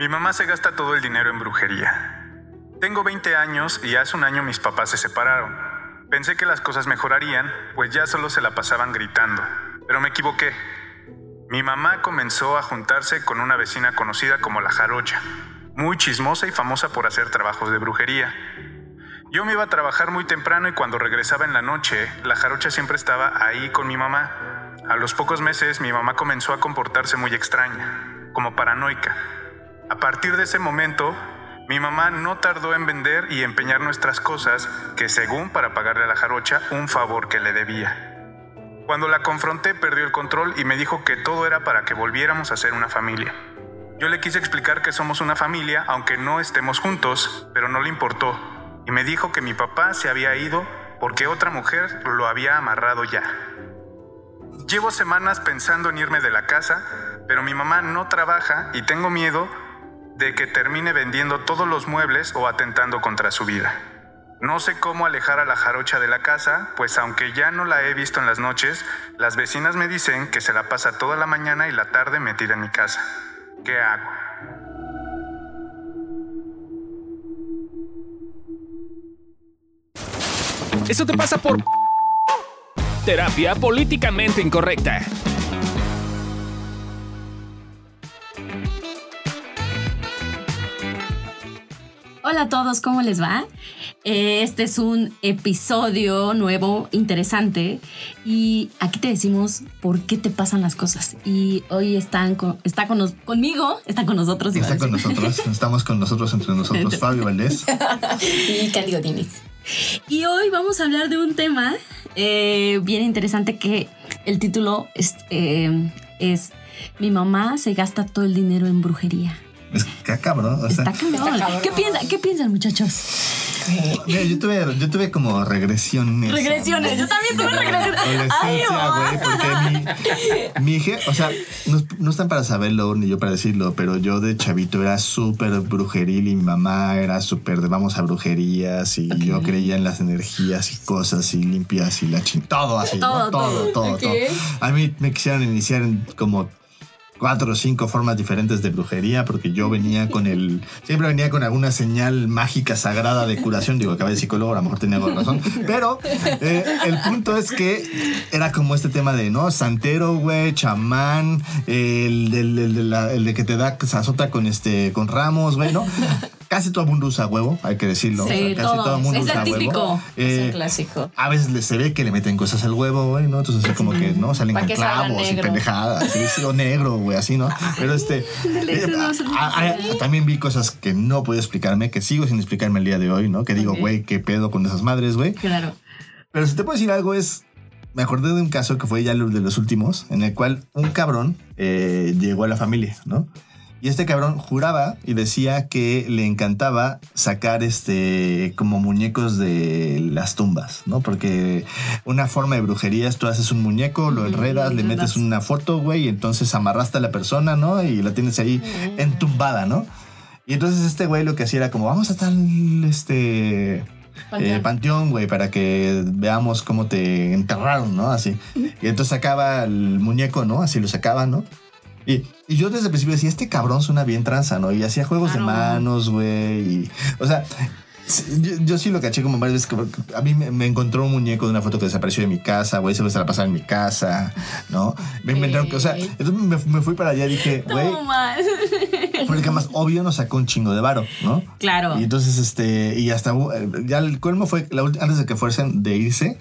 Mi mamá se gasta todo el dinero en brujería. Tengo 20 años y hace un año mis papás se separaron. Pensé que las cosas mejorarían, pues ya solo se la pasaban gritando. Pero me equivoqué. Mi mamá comenzó a juntarse con una vecina conocida como la Jarocha, muy chismosa y famosa por hacer trabajos de brujería. Yo me iba a trabajar muy temprano y cuando regresaba en la noche, la Jarocha siempre estaba ahí con mi mamá. A los pocos meses mi mamá comenzó a comportarse muy extraña, como paranoica. A partir de ese momento, mi mamá no tardó en vender y empeñar nuestras cosas, que según para pagarle a la jarocha un favor que le debía. Cuando la confronté perdió el control y me dijo que todo era para que volviéramos a ser una familia. Yo le quise explicar que somos una familia aunque no estemos juntos, pero no le importó y me dijo que mi papá se había ido porque otra mujer lo había amarrado ya. Llevo semanas pensando en irme de la casa, pero mi mamá no trabaja y tengo miedo de que termine vendiendo todos los muebles o atentando contra su vida. No sé cómo alejar a la jarocha de la casa, pues aunque ya no la he visto en las noches, las vecinas me dicen que se la pasa toda la mañana y la tarde metida en mi casa. ¿Qué hago? Eso te pasa por terapia políticamente incorrecta. Hola a todos, ¿cómo les va? Eh, Este es un episodio nuevo, interesante, y aquí te decimos por qué te pasan las cosas. Y hoy están con- está con nos- conmigo, está con nosotros. Está con nosotros, estamos con nosotros entre nosotros, Fabio Valdés. Y Cándido Dínez. Y hoy vamos a hablar de un tema eh, bien interesante que el título es, eh, es Mi mamá se gasta todo el dinero en brujería. Es que cabrón. O sea, Está cabrón. Está. ¿Qué, piensa- ¿Qué piensan, muchachos? mira, yo tuve, yo tuve como regresiones. Regresiones. Yo también tuve regresiones. Ay, güey, porque mi, mi hija, o sea, no, no están para saberlo ni yo para decirlo, pero yo de chavito era súper brujeril y mi mamá era súper de vamos a brujerías y yo creía en las energías y cosas y limpias y la ching, todo así, ¿no? Todo, todo, todo, Ok. todo. A mí me quisieron iniciar en como cuatro o cinco formas diferentes de brujería porque yo venía con el siempre venía con alguna señal mágica sagrada de curación digo acabé de psicólogo a lo mejor tenía algo de razón pero eh, el punto es que era como este tema de no santero güey chamán el, del- el el de que te da se azota con este con ramos güey no casi todo el mundo usa huevo hay que decirlo Sí, O sea, casi todo. todo el mundo Es usa típico. huevo Es Eh, un clásico. a veces le- se ve que le meten cosas al huevo, güey, ¿no? Entonces así como que, ¿no? Salen con clavos y pendejadas, sí, sí, o negro, güey, así, ¿no? Pero este... eh, a- a- también vi cosas que no puedo explicarme, que sigo sin explicarme el día de hoy, ¿no? Que digo, güey, ¿qué pedo con esas madres, güey? Claro. Pero si te puedo decir algo es... Me acordé de un caso que fue ya de los últimos, en el cual un cabrón eh, llegó a la familia, ¿no? Y este cabrón juraba y decía que le encantaba sacar este como muñecos de las tumbas, ¿no? Porque una forma de brujería es tú haces un muñeco, lo enredas, le le metes una foto, güey, y entonces amarraste a la persona, ¿no? Y la tienes ahí entumbada, ¿no? Y entonces este güey lo que hacía era como, vamos a tal, este, eh, panteón, güey, para que veamos cómo te enterraron, ¿no? Así. Y entonces sacaba el muñeco, ¿no? Así lo sacaba, ¿no? Y, y yo desde el principio decía, este cabrón suena bien tranza, ¿no? Y hacía juegos de manos, güey. O sea, yo, yo sí lo caché como varias veces. A mí me, me encontró un muñeco de una foto que desapareció de mi casa, güey. Se se la pasaba en mi casa, ¿no? Me inventaron que, o sea, entonces me, me fui para allá y dije, güey, porque más obvio nos sacó un chingo de varo, ¿no? Claro. Y entonces, este, y hasta eh, ya el colmo fue, la antes de que fuesen de irse,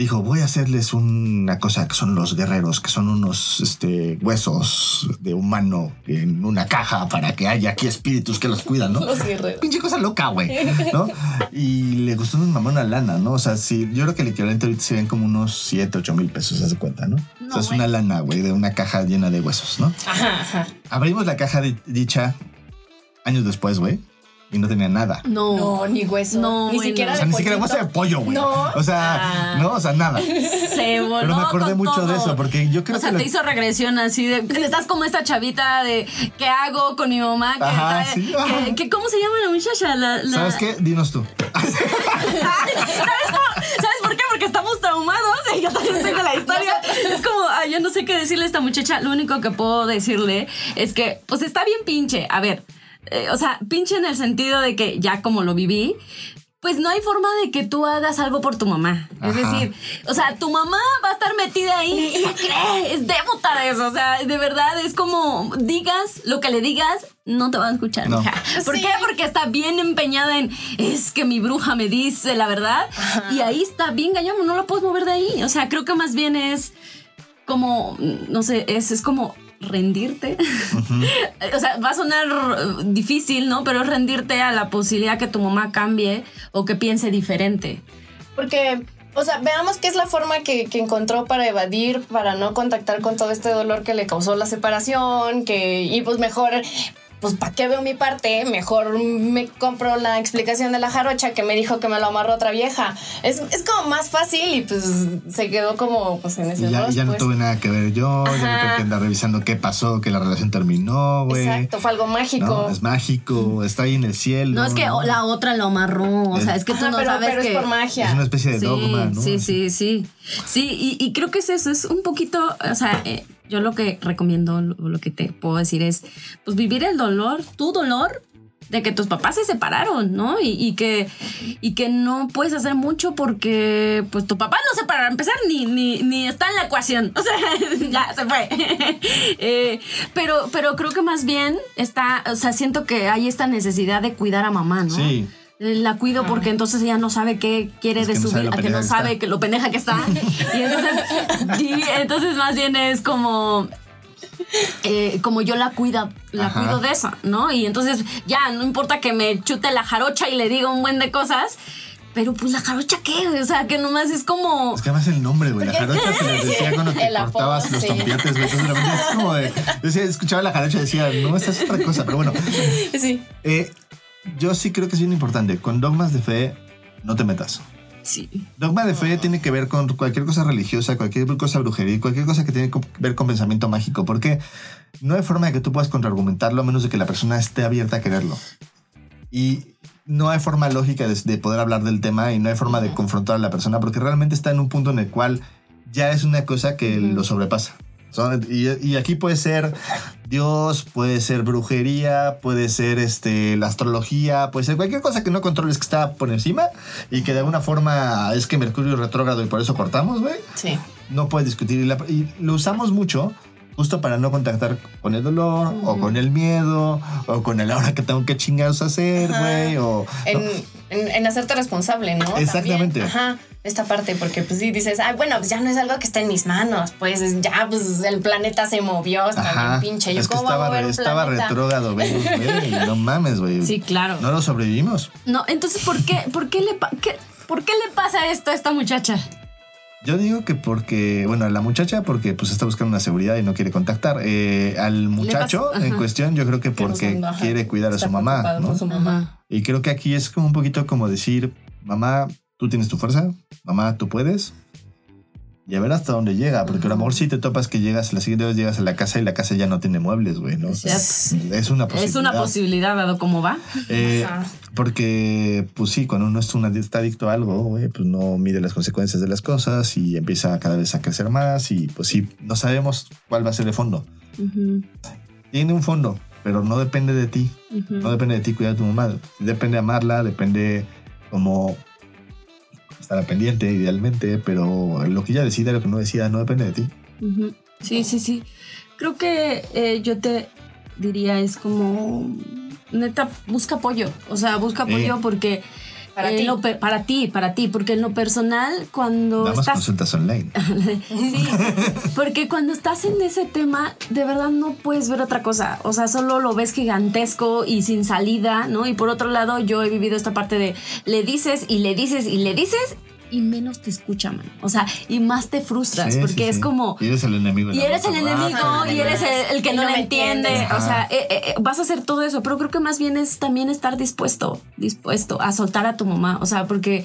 dijo, voy a hacerles una cosa que son los guerreros, que son unos este, huesos de humano en una caja para que haya aquí espíritus que los cuidan, ¿no? Los guerreros. Pinche cosa loca, güey, ¿no? Y le gustó un mamón una lana, ¿no? O sea, sí, yo creo que el equivalente ahorita serían como unos 7, 8 mil pesos, ¿se de cuenta, no? o No, sea, es una lana, güey, de una caja llena de huesos, ¿no? Ajá, ajá. Abrimos la caja dicha años después, güey, y no tenía nada. No. No, ni hueso. No, ni siquiera O de sea, ni siquiera hueso de pollo, güey. No. O sea, Ah. no, o sea, nada. Se voló Pero me acordé con mucho todo. de eso, porque yo creo o sea, que. te lo- hizo regresión así de. Estás como esta chavita de. ¿Qué hago con mi mamá? Que Ajá, está- sí, que- ajá. que- ¿Cómo se llama la muchacha? La, la- ¿Sabes qué? Dinos tú. ¿Sabes, cómo- ¿Sabes por qué? Porque estamos traumados. sé, yo también tengo la historia. Es como, ah, yo no sé qué decirle a esta muchacha. Lo único que puedo decirle es que, pues está bien pinche. A ver, eh, o sea, pinche en el sentido de que ya como lo viví, pues no hay forma de que tú hagas algo por tu mamá. Es decir, o sea, tu mamá va a estar metida ahí. ¿Qué cree? Es devota de eso. O sea, de verdad es como digas lo que le digas, no te van a escuchar, No. mija. ¿Por Sí. qué? Porque está bien empeñada en es que mi bruja me dice la verdad. Y ahí está bien gallamo, no lo puedes mover de ahí. O sea, creo que más bien es como, no sé, es, es como rendirte. o sea, va a sonar difícil, ¿no? Pero es rendirte a la posibilidad que tu mamá cambie o que piense diferente. Porque, o sea, veamos qué es la forma que, que encontró para evadir, para no contactar con todo este dolor que le causó la separación, que, y pues mejor, pues ¿para qué veo mi parte? Mejor me compro la explicación de la jarocha que me dijo que me lo amarró otra vieja. Es, es como más fácil y pues se quedó como pues en ese Y ya, dos, ya no pues. tuve nada que ver yo, ya no Ajá. tengo que andar revisando qué pasó, que la relación terminó, güey. Exacto, fue algo mágico. No, es mágico, está ahí en el cielo. No es que ¿no? la otra lo amarró, o sea, es que tú Ajá, no pero, sabes pero que... es por magia. Es una especie de sí, dogma, ¿no? Sí, sí, sí. Sí, y, y creo que es eso, es un poquito, o sea, eh, yo lo que recomiendo, lo, lo que te puedo decir es, pues vivir el dolor, tu dolor de que tus papás se separaron, ¿no? Y, y que, y que no puedes hacer mucho porque, pues, tu papá no se para empezar ni, ni, ni está en la ecuación. O sea, ya se fue. Eh, pero, pero creo que más bien está, o sea, siento que hay esta necesidad de cuidar a mamá, ¿no? Sí. La cuido porque entonces ella no sabe qué quiere Es de que no su vida, lo que no sabe que lo pendeja que está. y, entonces, y entonces más bien es como. eh, como yo la cuida, la Ajá. cuido de esa, ¿no? Y entonces ya no importa que me chute la jarocha y le diga un buen de cosas, pero pues la jarocha qué, o sea, que nomás es como Es que además el nombre, güey. La jarocha se les decía cuando te El apodo, cortabas los tompiates, güey. Entonces es como de. Yo escuchaba la jarocha y decía, no, esta es otra cosa. Pero bueno, Sí. eh, yo sí creo que es bien importante. Con dogmas de fe, no te metas. sí. Dogma de fe tiene que ver con cualquier cosa religiosa, cualquier cosa brujería, cualquier cosa que tiene que ver con pensamiento mágico, porque no hay forma de que tú puedas contraargumentarlo a menos de que la persona esté abierta a quererlo. Y no hay forma lógica de, de poder hablar del tema y no hay forma de confrontar a la persona porque realmente está en un punto en el cual ya es una cosa que lo sobrepasa. Son- y, y aquí puede ser Dios, puede ser brujería, puede ser este, la astrología, puede ser cualquier cosa que no controles que está por encima y que de alguna forma es que Mercurio es retrógrado y por eso cortamos, güey. Sí. No puedes discutir. Y, la- y lo usamos mucho justo para no contactar con el dolor o con el miedo o con el ahora que tengo que chingados hacer, güey. O, En, en, en hacerte responsable, ¿no? Exactamente. También. Ajá. Esta parte, porque pues sí dices, ay, bueno, pues ya no es algo que está en mis manos. Pues ya, pues el planeta se movió, está Ajá. bien pinche. Yo Es que estaba, re- estaba retrógrado, güey. güey, No mames, güey. Sí, claro. No lo sobrevivimos. No, entonces, ¿por qué, por qué le, pa- qué- ¿por qué le pasa esto a esta muchacha? Yo digo que porque, bueno, la muchacha porque pues está buscando una seguridad y no quiere contactar. Eh, al muchacho pasa- en cuestión yo creo que Que porque quiere cuidar a su mamá, ¿no? su mamá. Y creo que aquí es como un poquito como decir, mamá, tú tienes tu fuerza, mamá, tú puedes. Y a ver hasta dónde llega, porque a lo mejor si te topas que llegas, la siguiente vez llegas a la casa y la casa ya no tiene muebles, güey, ¿no? Es una posibilidad. Es una posibilidad, dado cómo va. Eh, porque, pues sí, cuando uno es una, está adicto a algo, güey, pues no mide las consecuencias de las cosas y empieza cada vez a crecer más y pues sí, no sabemos cuál va a ser el fondo. Tiene un fondo, pero no depende de ti. No depende de ti cuidar a tu mamá. Depende amarla, depende como estar pendiente idealmente, pero lo que ella decida, lo que no decida, no depende de ti. Sí, sí, sí. Creo que eh, yo te diría es como neta busca apoyo, o sea busca apoyo Eh. porque Para en ti. lo pe- para ti, para ti, porque en lo personal cuando Damos estás consultas online. Sí, porque cuando estás en ese tema, de verdad no puedes ver otra cosa. O sea, solo lo ves gigantesco y sin salida, ¿no? Y por otro lado, yo he vivido esta parte de le dices y le dices y le dices y menos te escucha, man. O sea, y más te frustras Sí, porque sí, es sí. como... Y eres el enemigo. Y eres el enemigo y eres el, el que no, no me entiende. O sea, eh, eh, vas a hacer todo eso, pero creo que más bien es también estar dispuesto, dispuesto a soltar a tu mamá. O sea, porque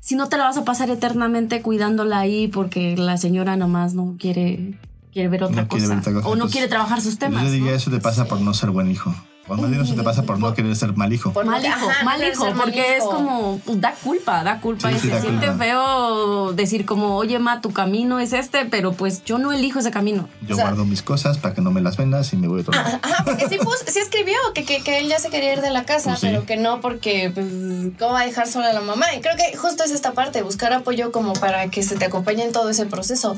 si no te la vas a pasar eternamente cuidándola ahí porque la señora nomás no quiere, quiere ver otra No quiere cosa. ver otra cosa, O no pues, quiere trabajar sus temas. Yo diría ¿no? eso te pasa por no ser buen hijo. O más bien eso te pasa por no querer ser mal hijo. Por- Mal hijo, Ajá, mal hijo, mal porque es como, pues, da culpa, da culpa Sí, y sí, se da siente culpa. feo decir como, oye, ma, tu camino es este, pero pues yo no elijo ese camino. Yo O sea- guardo mis cosas para que no me las vendas y me voy a otro lado. Ajá, porque sí, pus- sí escribió que, que, que él ya se quería ir de la casa, Pues sí. pero que no porque, pues, ¿cómo va a dejar sola a la mamá? Y creo que justo es esta parte, buscar apoyo como para que se te acompañe en todo ese proceso.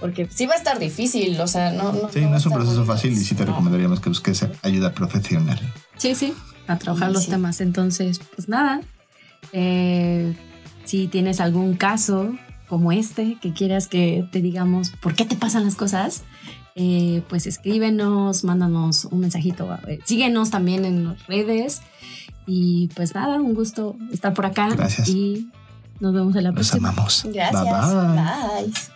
Porque sí va a estar difícil, o sea, no... no Sí, no a es un proceso fácil y sí te No. recomendaríamos que busques ayuda profesional. Sí, sí, a trabajar Sí, los sí. temas. Entonces, pues nada, eh, si tienes algún caso como este que quieras que te digamos por qué te pasan las cosas, eh, pues escríbenos, mándanos un mensajito, síguenos también en las redes y pues nada, un gusto estar por acá Gracias. y nos vemos en la Los próxima. amamos. Gracias. Bye, bye. Bye.